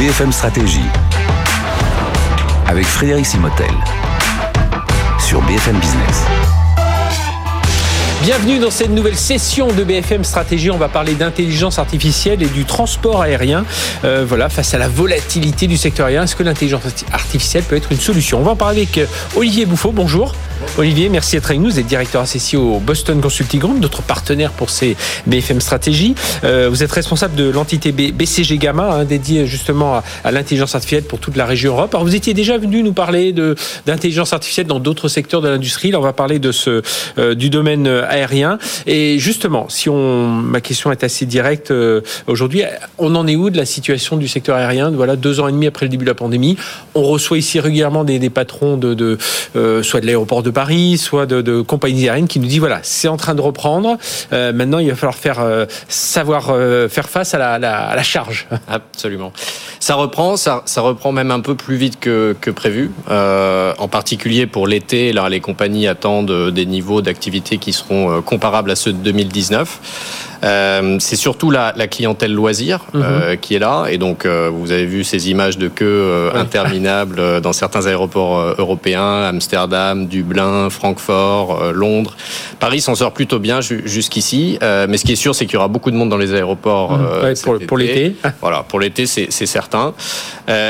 BFM Stratégie avec Frédéric Simotel sur BFM Business. Bienvenue dans cette nouvelle session de BFM Stratégie. On va parler d'intelligence artificielle et du transport aérien. Euh, voilà, face à la volatilité du secteur aérien, est-ce que l'intelligence artificielle peut être une solution? On va en parler avec euh, Olivier Bouffaut. Bonjour. Olivier, merci d'être avec nous. Vous êtes directeur associé au Boston Consulting Group, notre partenaire pour ces BFM Stratégie. Euh, vous êtes responsable de l'entité BCG Gamma, hein, dédiée justement à, l'intelligence artificielle pour toute la région Europe. Alors, vous étiez déjà venu nous parler d'intelligence artificielle dans d'autres secteurs de l'industrie. Là, on va parler euh, du domaine aérien. Et justement, si on, ma question est assez directe euh, aujourd'hui, on en est où de la situation du secteur aérien? Voilà, deux ans et demi après le début de la pandémie, on reçoit ici régulièrement des, des patrons de, de soit de l'aéroport de Paris, soit de, compagnies aériennes qui nous dit voilà, c'est en train de reprendre. Euh, maintenant, il va falloir faire euh, savoir euh, faire face à la, à la, charge. Absolument. Ça reprend, ça, ça, reprend même un peu plus vite que, que prévu. en particulier pour l'été, là, les compagnies attendent des niveaux d'activité qui seront comparables à ceux de 2019. Euh, c'est surtout la, la, clientèle loisir mhm. euh, qui est là. Et donc, euh, vous avez vu ces images de queue interminables dans certains aéroports européens, Amsterdam, Dublin, Francfort, Londres. Paris s'en sort plutôt bien jusqu'ici. mais ce qui est sûr, c'est qu'il y aura beaucoup de monde dans les aéroports mhm. pour, l'été. Voilà, pour l'été, c'est certain.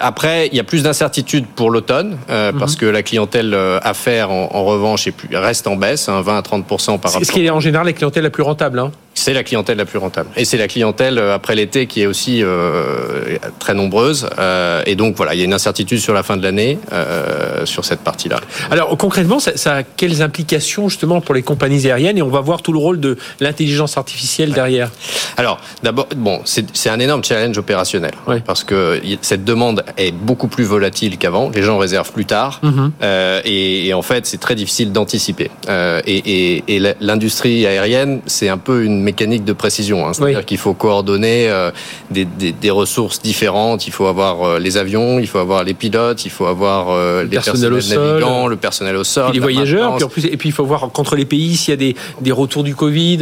après, il y a plus d'incertitudes pour l'automne mhm. parce que la clientèle affaires, en, en revanche, est plus, reste en baisse, hein, 20 à 30% par rapport. Ce qui est en général la clientèle la plus rentable. Hein c'est la clientèle la plus rentable. Et c'est la clientèle euh, après l'été qui est aussi euh, très nombreuse. Euh, et donc voilà, il y a une incertitude sur la fin de l'année euh, sur cette partie-là. Alors concrètement, ça, ça, a quelles implications justement pour les compagnies aériennes? Et on va voir tout le rôle de l'intelligence artificielle derrière. Alors d'abord, bon, c'est un énorme challenge opérationnel parce que cette demande est beaucoup plus volatile qu'avant. Les gens réservent plus tard mhm. euh, et, et, en fait, c'est très difficile d'anticiper. Et, et, et l'industrie aérienne, c'est un peu une mécanique de précision. Hein. C'est-à-dire qu'il faut coordonner euh, des, des, des, ressources différentes. Il faut avoir euh, les avions, il faut avoir les pilotes, il faut avoir euh, les personnels navigants, le personnel au sol, les voyageurs. Puis en plus, et puis il faut voir qu'entre les pays s'il y a des, des retours du Covid,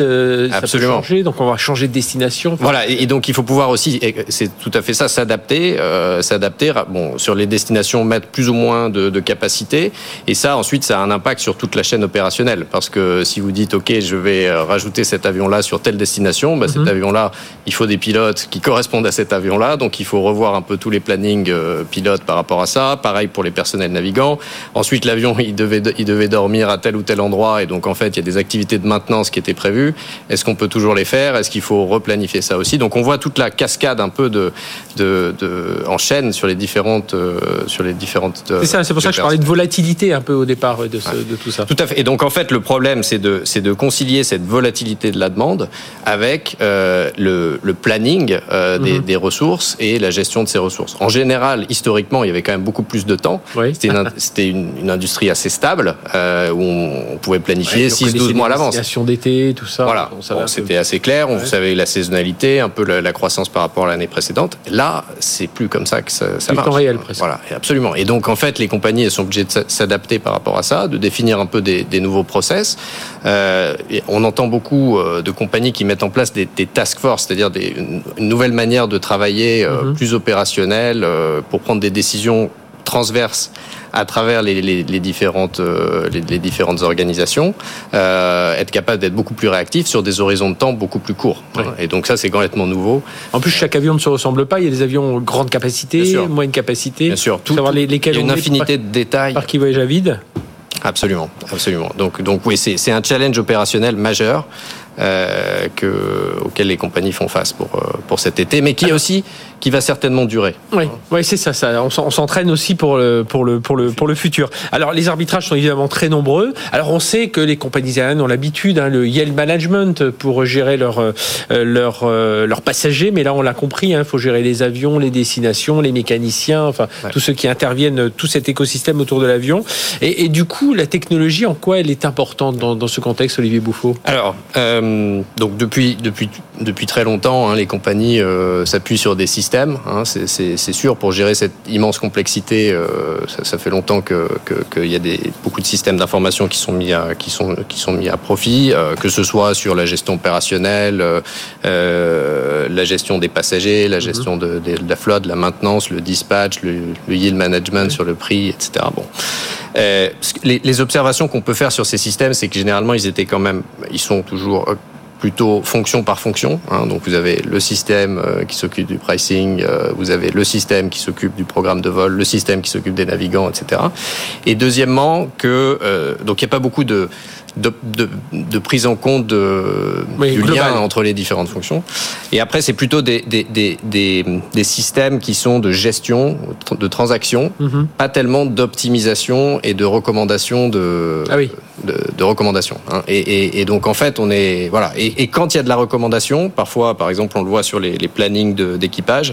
ça peut changer. Donc on va changer de destination. Voilà. Et, donc il faut pouvoir aussi, c'est tout à fait ça, s'adapter, s'adapter. Bon, sur les destinations, mettre plus ou moins de, de capacité. Et ça, ensuite, ça a un impact sur toute la chaîne opérationnelle. Parce que si vous dites, OK, je vais rajouter cet avion-là sur telle destination, bah, cet mhm. avion-là, il faut des pilotes qui correspondent à cet avion-là, donc il faut revoir un peu tous les plannings euh, pilotes par rapport à ça. Pareil pour les personnels navigants. Ensuite, l'avion, il devait, il devait dormir à tel ou tel endroit, et donc en fait, il y a des activités de maintenance qui étaient prévues. Est-ce qu'on peut toujours les faire? Est-ce qu'il faut replanifier ça aussi? Donc on voit toute la cascade un peu de, de, de en chaîne sur les différentes, euh, sur les différentes. C'est ça, c'est pour ça que je parlais de volatilité un peu au départ de, de tout ça. Tout à fait. Et donc en fait, le problème, c'est de, c'est de concilier cette volatilité de la demande avec euh, le, le, planning euh, des, mhm. des, ressources et la gestion de ces ressources. En général, historiquement, il y avait quand même beaucoup plus de temps. Oui. C'était une, une, industrie assez stable euh, où on, pouvait planifier 6-12 mois à l'avance. d'été, tout ça. Voilà, c'était assez clair. On savait la saisonnalité, un peu la, la croissance par rapport à l'année précédente. Là, c'est plus comme ça que ça, ça marche. temps réel, presque. Voilà, absolument. Et donc, en fait, les compagnies elles sont obligées de s'adapter par rapport à ça, de définir un peu des, des nouveaux process. Euh, on entend beaucoup de compagnies qui mettent en place des, des task force, c'est-à-dire une, une, nouvelle manière de travailler euh, mhm. plus opérationnelle euh, pour prendre des décisions transverses à travers les, les, les différentes, euh, les, les, différentes organisations, euh, être capable d'être beaucoup plus réactif sur des horizons de temps beaucoup plus courts. Oui. Et donc ça, c'est complètement nouveau. En plus, chaque avion ne se ressemble pas. Il y a des avions grande capacité, moyenne capacité. Bien sûr. Tout, les, lesquels il y a une infinité de détails. Par qui voyage à vide. Absolument, absolument. Donc, donc oui, c'est un challenge opérationnel majeur euh, que, auquel les compagnies font face pour, euh, pour cet été, mais qui est aussi qui va certainement durer. Oui, oui c'est ça, ça. On s'entraîne aussi pour le, pour, le, pour, le, pour le futur. Alors, les arbitrages sont évidemment très nombreux. Alors, on sait que les compagnies aériennes ont l'habitude, hein, le Yale Management, pour gérer leurs leur, euh, leur, euh, leur passagers. Mais là, on l'a compris, il hein, faut gérer les avions, les destinations, les mécaniciens, enfin, ouais. tous ceux qui interviennent, tout cet écosystème autour de l'avion. Et, et, du coup, la technologie, en quoi elle est importante dans, dans ce contexte, Olivier Bouffaut? Alors, euh, donc depuis, depuis, depuis très longtemps, hein, les compagnies euh, s'appuient sur des systèmes. Hein, c'est sûr pour gérer cette immense complexité. Euh, ça, ça, fait longtemps que qu'il y a des beaucoup de systèmes d'information qui sont mis à qui sont qui sont mis à profit, euh, que ce soit sur la gestion opérationnelle, euh, la gestion des passagers, la gestion de, de, la flotte, la maintenance, le dispatch, le, le yield management sur le prix, etc. Bon. Euh, les, les, observations qu'on peut faire sur ces systèmes, c'est que généralement, ils étaient quand même, ils sont toujours plutôt fonction par fonction. Hein. Donc vous avez le système euh, qui s'occupe du pricing, euh, vous avez le système qui s'occupe du programme de vol, le système qui s'occupe des navigants, etc. Et deuxièmement que euh, donc il n'y a pas beaucoup de de, de, de, prise en compte de, oui, du global. lien entre les différentes fonctions. Et après, c'est plutôt des, des, des, des, des systèmes qui sont de gestion, de transactions, mm -hmm. pas tellement d'optimisation et de recommandation de, ah oui. de, de, recommandations. Hein. Et, et, et, donc, en fait, on est voilà. Et, et, quand il y a de la recommandation, parfois, par exemple, on le voit sur les, les plannings d'équipage,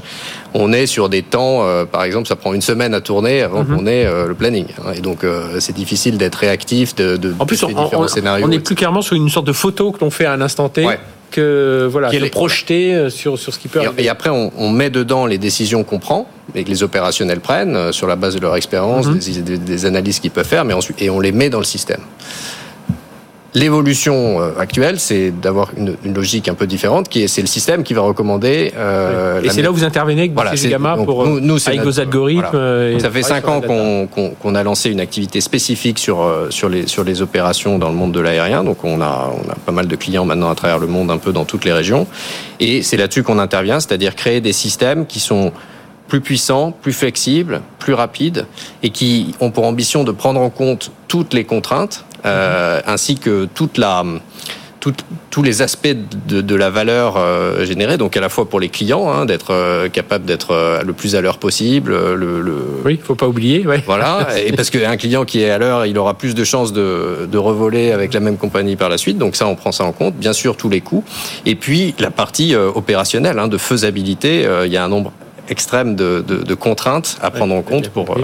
on est sur des temps, euh, par exemple, ça prend une semaine à tourner avant mm -hmm. qu'on ait euh, le planning. Hein. Et donc, euh, c'est difficile d'être réactif. De, de, en plus, on, on, scénario. On est plus clairement sur une sorte de photo que l'on fait à un instant T. Ouais. Que voilà, projeter euh, sur sur ce qui peut Et, arriver. et après, on, on met dedans les décisions qu'on prend et que les opérationnels prennent euh, sur la base de leur expérience, Mhm. des, des- des analyses qu'ils peuvent faire, mais ensuite, et on les met dans le système. L'évolution euh, actuelle, c'est d'avoir une, une logique un peu différente, qui est c'est le système qui va recommander. euh, Et c'est là où vous intervenez avec Voilà, Gamma donc, pour nous- nous, c'est avec notre- vos algorithmes. voilà. euh, et Ça fait cinq ans qu'on qu'on- qu'on a lancé une activité spécifique sur euh, sur les sur les opérations dans le monde de l'aérien. Donc on a on a pas mal de clients maintenant à travers le monde, un peu dans toutes les régions. Et c'est là-dessus qu'on intervient, c'est-à-dire créer des systèmes qui sont plus puissants, plus flexibles, plus rapides, et qui ont pour ambition de prendre en compte toutes les contraintes, euh, ainsi que toute la tout- tous les aspects de, de la valeur euh, générée, donc à la fois pour les clients, hein, d'être euh, capable d'être euh, le plus à l'heure possible, le, le, Oui, faut pas oublier. Ouais. voilà, et parce qu'un client qui est à l'heure, il aura plus de chances de, de revoler avec la même compagnie par la suite. Donc ça, on prend ça en compte. Bien sûr, tous les coûts. Et puis la partie euh, opérationnelle, hein, de faisabilité, euh, il y a un nombre extrême de, de, de contraintes à prendre en compte pour euh,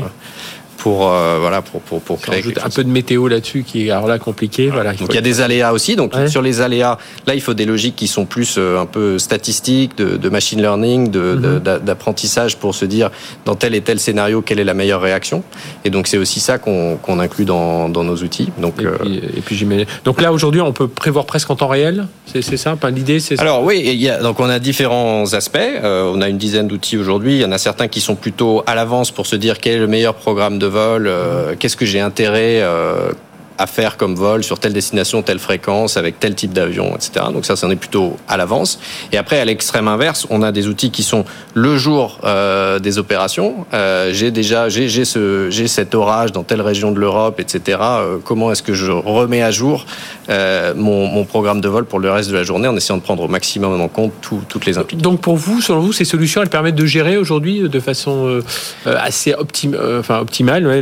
pour euh, voilà pour pour, pour créer quelque un chose. peu de météo là-dessus qui est alors là compliqué. Voilà. Donc il y a des aléas aussi. Donc Ouais. sur les aléas, là il faut des logiques qui sont plus euh, un peu statistiques, de, de machine learning, de- Mhm. d'apprentissage pour se dire dans tel et tel scénario quelle est la meilleure réaction. Et donc c'est aussi ça qu'on qu'on inclut dans, dans nos outils. Donc Et euh, puis, et puis. Donc là aujourd'hui, on peut prévoir presque en temps réel? C'est ça? L'idée, c'est. Alors oui, il y a, donc on a différents aspects. Euh, on a une dizaine d'outils aujourd'hui. Il y en a certains qui sont plutôt à l'avance pour se dire quel est le meilleur programme de vol, euh, qu'est-ce que j'ai intérêt euh, à faire comme vol sur telle destination, telle fréquence, avec tel type d'avion, etc. Donc ça, c'en est plutôt à l'avance. Et après, à l'extrême inverse, on a des outils qui sont le jour euh, des opérations. Euh, j'ai déjà, j'ai j'ai ce, j'ai cet orage dans telle région de l'Europe, etc. Euh, comment est-ce que je remets à jour mon, mon programme de vol pour le reste de la journée en essayant de prendre au maximum en compte tout- toutes les implications. Donc pour vous, selon vous, ces solutions, elles permettent de gérer aujourd'hui de façon assez optim- enfin, optimale ouais,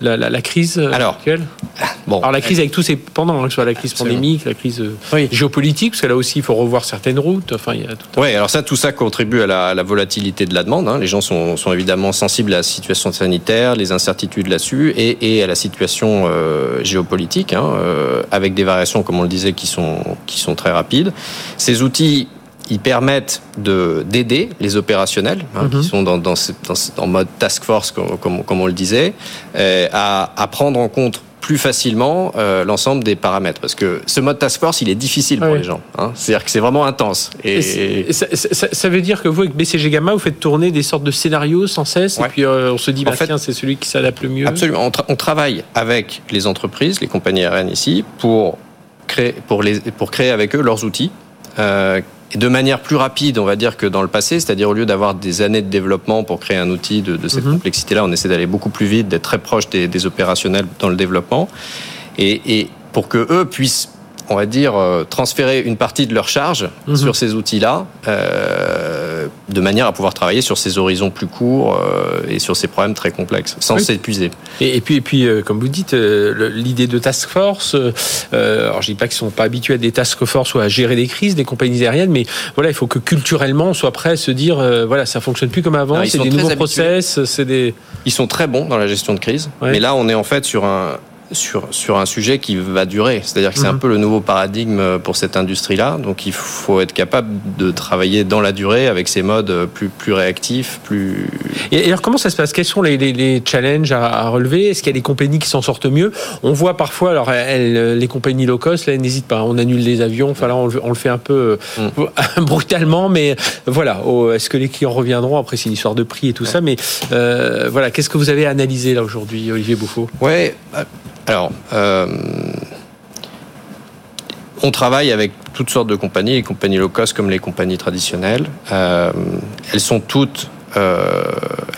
la, la- la crise Alors, actuelle? Bon, Alors la crise avec tous ses pendants, hein, que ce soit la crise Absolument. pandémique, la crise euh, Oui. géopolitique, parce que là aussi il faut revoir certaines routes. Enfin, il y a tout. Oui, alors ça, tout ça contribue à la, à la volatilité de la demande. hein. Les gens sont, sont évidemment sensibles à la situation sanitaire, les incertitudes là-dessus, et, et à la situation euh, géopolitique, hein, euh, avec des variations, comme on le disait, qui sont, qui sont très rapides. Ces outils, ils permettent de d'aider les opérationnels, hein, Mhm. qui sont dans, dans, en mode task force, comme, comme, comme on le disait, euh, à, à prendre en compte plus facilement euh, l'ensemble des paramètres. Parce que ce mode task force, il est difficile pour les gens. Hein. C'est-à-dire que c'est vraiment intense. Et, Et c'est- et ça, ça- ça veut dire que vous, avec BCG Gamma, vous faites tourner des sortes de scénarios sans cesse, Ouais. et puis euh, on se dit, En bah, fait- tiens, c'est celui qui s'adapte le mieux. Absolument. On, tra- on travaille avec les entreprises, les compagnies aériennes ici, pour créer, pour les, pour créer avec eux leurs outils. Euh, et de manière plus rapide, on va dire, que dans le passé, c'est-à-dire au lieu d'avoir des années de développement pour créer un outil de, de cette Mhm. complexité-là, on essaie d'aller beaucoup plus vite, d'être très proche des, des opérationnels dans le développement, et, et pour que eux puissent, on va dire, euh, transférer une partie de leur charge Mhm. sur ces outils-là, euh, de manière à pouvoir travailler sur ces horizons plus courts euh, et sur ces problèmes très complexes, sans Oui. s'épuiser. Et, et puis, et puis euh, comme vous dites, euh, l'idée de task force, euh, euh, alors je dis pas qu'ils sont pas habitués à des task force ou à gérer des crises des compagnies aériennes, mais voilà, il faut que culturellement on soit prêt à se dire, euh, voilà, ça fonctionne plus comme avant, c'est des nouveaux habitués. process, c'est des. Ils sont très bons dans la gestion de crise, Ouais. mais là on est en fait sur un, sur, sur un sujet qui va durer. C'est-à-dire que c'est un Mhm. peu le nouveau paradigme pour cette industrie-là. Donc il faut être capable de travailler dans la durée avec ces modes plus, plus réactifs, plus... Et alors comment ça se passe? Quels sont les, les- les challenges à, à relever? Est-ce qu'il y a des compagnies qui s'en sortent mieux? On voit parfois, alors elles, les compagnies low cost, là, elles n'hésitent pas, on annule les avions, enfin là on, le- on le fait un peu euh, brutalement, mais voilà, Oh, est-ce que les clients reviendront? Après c'est une histoire de prix et tout ça, mais euh, voilà, qu'est-ce que vous avez analysé là aujourd'hui, Olivier Bouffot Ouais, euh, alors... euh, on travaille avec toutes sortes de compagnies, les compagnies low cost comme les compagnies traditionnelles. Euh, elles sont toutes, euh,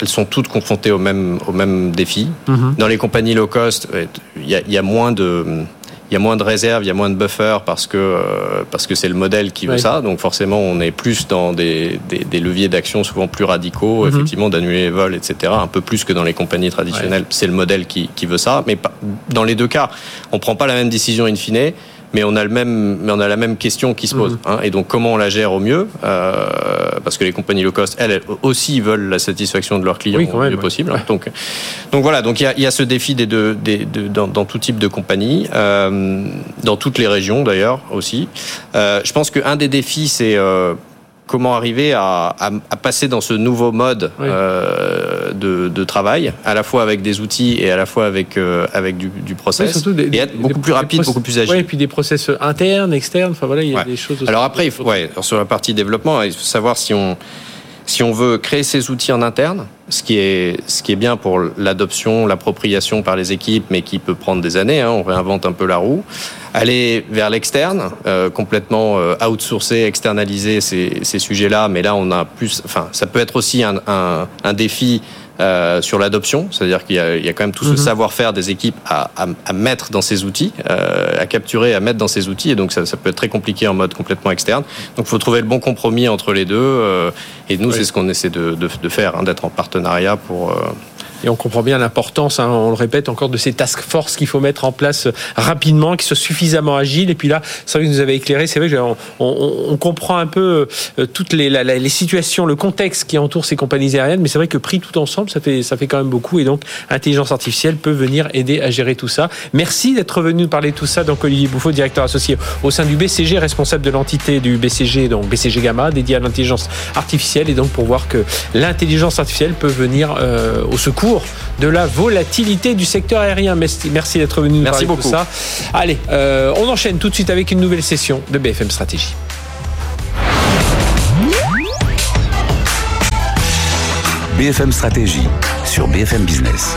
elles sont toutes confrontées au même, au même défi. Dans les compagnies low cost, euh, il y y a moins de il y a moins de réserves, il y a moins de buffers parce que euh, parce que c'est le modèle qui veut ça. Donc forcément, on est plus dans des, des, des leviers d'action souvent plus radicaux, Mhm. effectivement d'annuler les vols, etc. Un peu plus que dans les compagnies traditionnelles. C'est le modèle qui, qui veut ça. Mais pas- dans les deux cas, on prend pas la même décision in fine. Mais on a le même, mais on a la même question qui se pose. Mhm. hein. et donc, comment on la gère au mieux euh, Parce que les compagnies low cost, elles, aussi veulent la satisfaction de leurs clients Oui, quand même, mieux ouais. possible. Donc, donc voilà, donc il y a, y a ce défi des deux, des, de- dans, dans tout type de compagnie, euh, dans toutes les régions d'ailleurs aussi. Euh, je pense qu'un des défis, c'est euh, comment arriver à, à, à passer dans ce nouveau mode Oui. euh, de, de travail, à la fois avec des outils et à la fois avec, euh, avec du, du process, surtout des- et être beaucoup des- plus rapide, beaucoup plus agile. Ouais, et puis des process internes, externes, enfin voilà, il y a Ouais. des choses aussi. Alors après, il faut, ouais, alors sur la partie développement, il faut savoir si on, si on veut créer ces outils en interne, ce qui est, ce qui est bien pour l'adoption, l'appropriation par les équipes, mais qui peut prendre des années, hein, on réinvente un peu la roue. Aller vers l'externe, euh, complètement euh, outsourcer, externaliser ces, ces sujets-là, mais là on a plus, enfin, ça peut être aussi un, un, un défi euh, sur l'adoption, c'est-à-dire qu'il y, a- il y a quand même tout ce Mhm. savoir-faire des équipes à, à, à mettre dans ces outils, euh, à capturer, à mettre dans ces outils, et donc ça, ça peut être très compliqué en mode complètement externe. Donc il faut trouver le bon compromis entre les deux, euh, et nous Oui. c'est ce qu'on essaie de, de, de faire, hein, d'être en partenariat pour. Euh, Et on comprend bien l'importance, hein, on le répète encore, de ces task force qu'il faut mettre en place rapidement, qui soient suffisamment agiles. Et puis là, c'est vrai que vous nous avez éclairé, c'est vrai qu'on on, on comprend un peu euh, toutes les, la- les situations, le contexte qui entoure ces compagnies aériennes, mais c'est vrai que pris tout ensemble, ça fait, ça fait quand même beaucoup. Et donc, intelligence artificielle peut venir aider à gérer tout ça. Merci d'être venu nous parler de tout ça. Donc, Olivier Bouffot, directeur associé au sein du BCG, responsable de l'entité du BCG, donc BCG Gamma, dédié à l'intelligence artificielle. Et donc, pour voir que l'intelligence artificielle peut venir euh, au secours de la volatilité du secteur aérien. Merci, d'être venu nous Merci parler de tout beaucoup. ça. Allez, euh, on enchaîne tout de suite avec une nouvelle session de BFM Stratégie. BFM Stratégie sur BFM Business.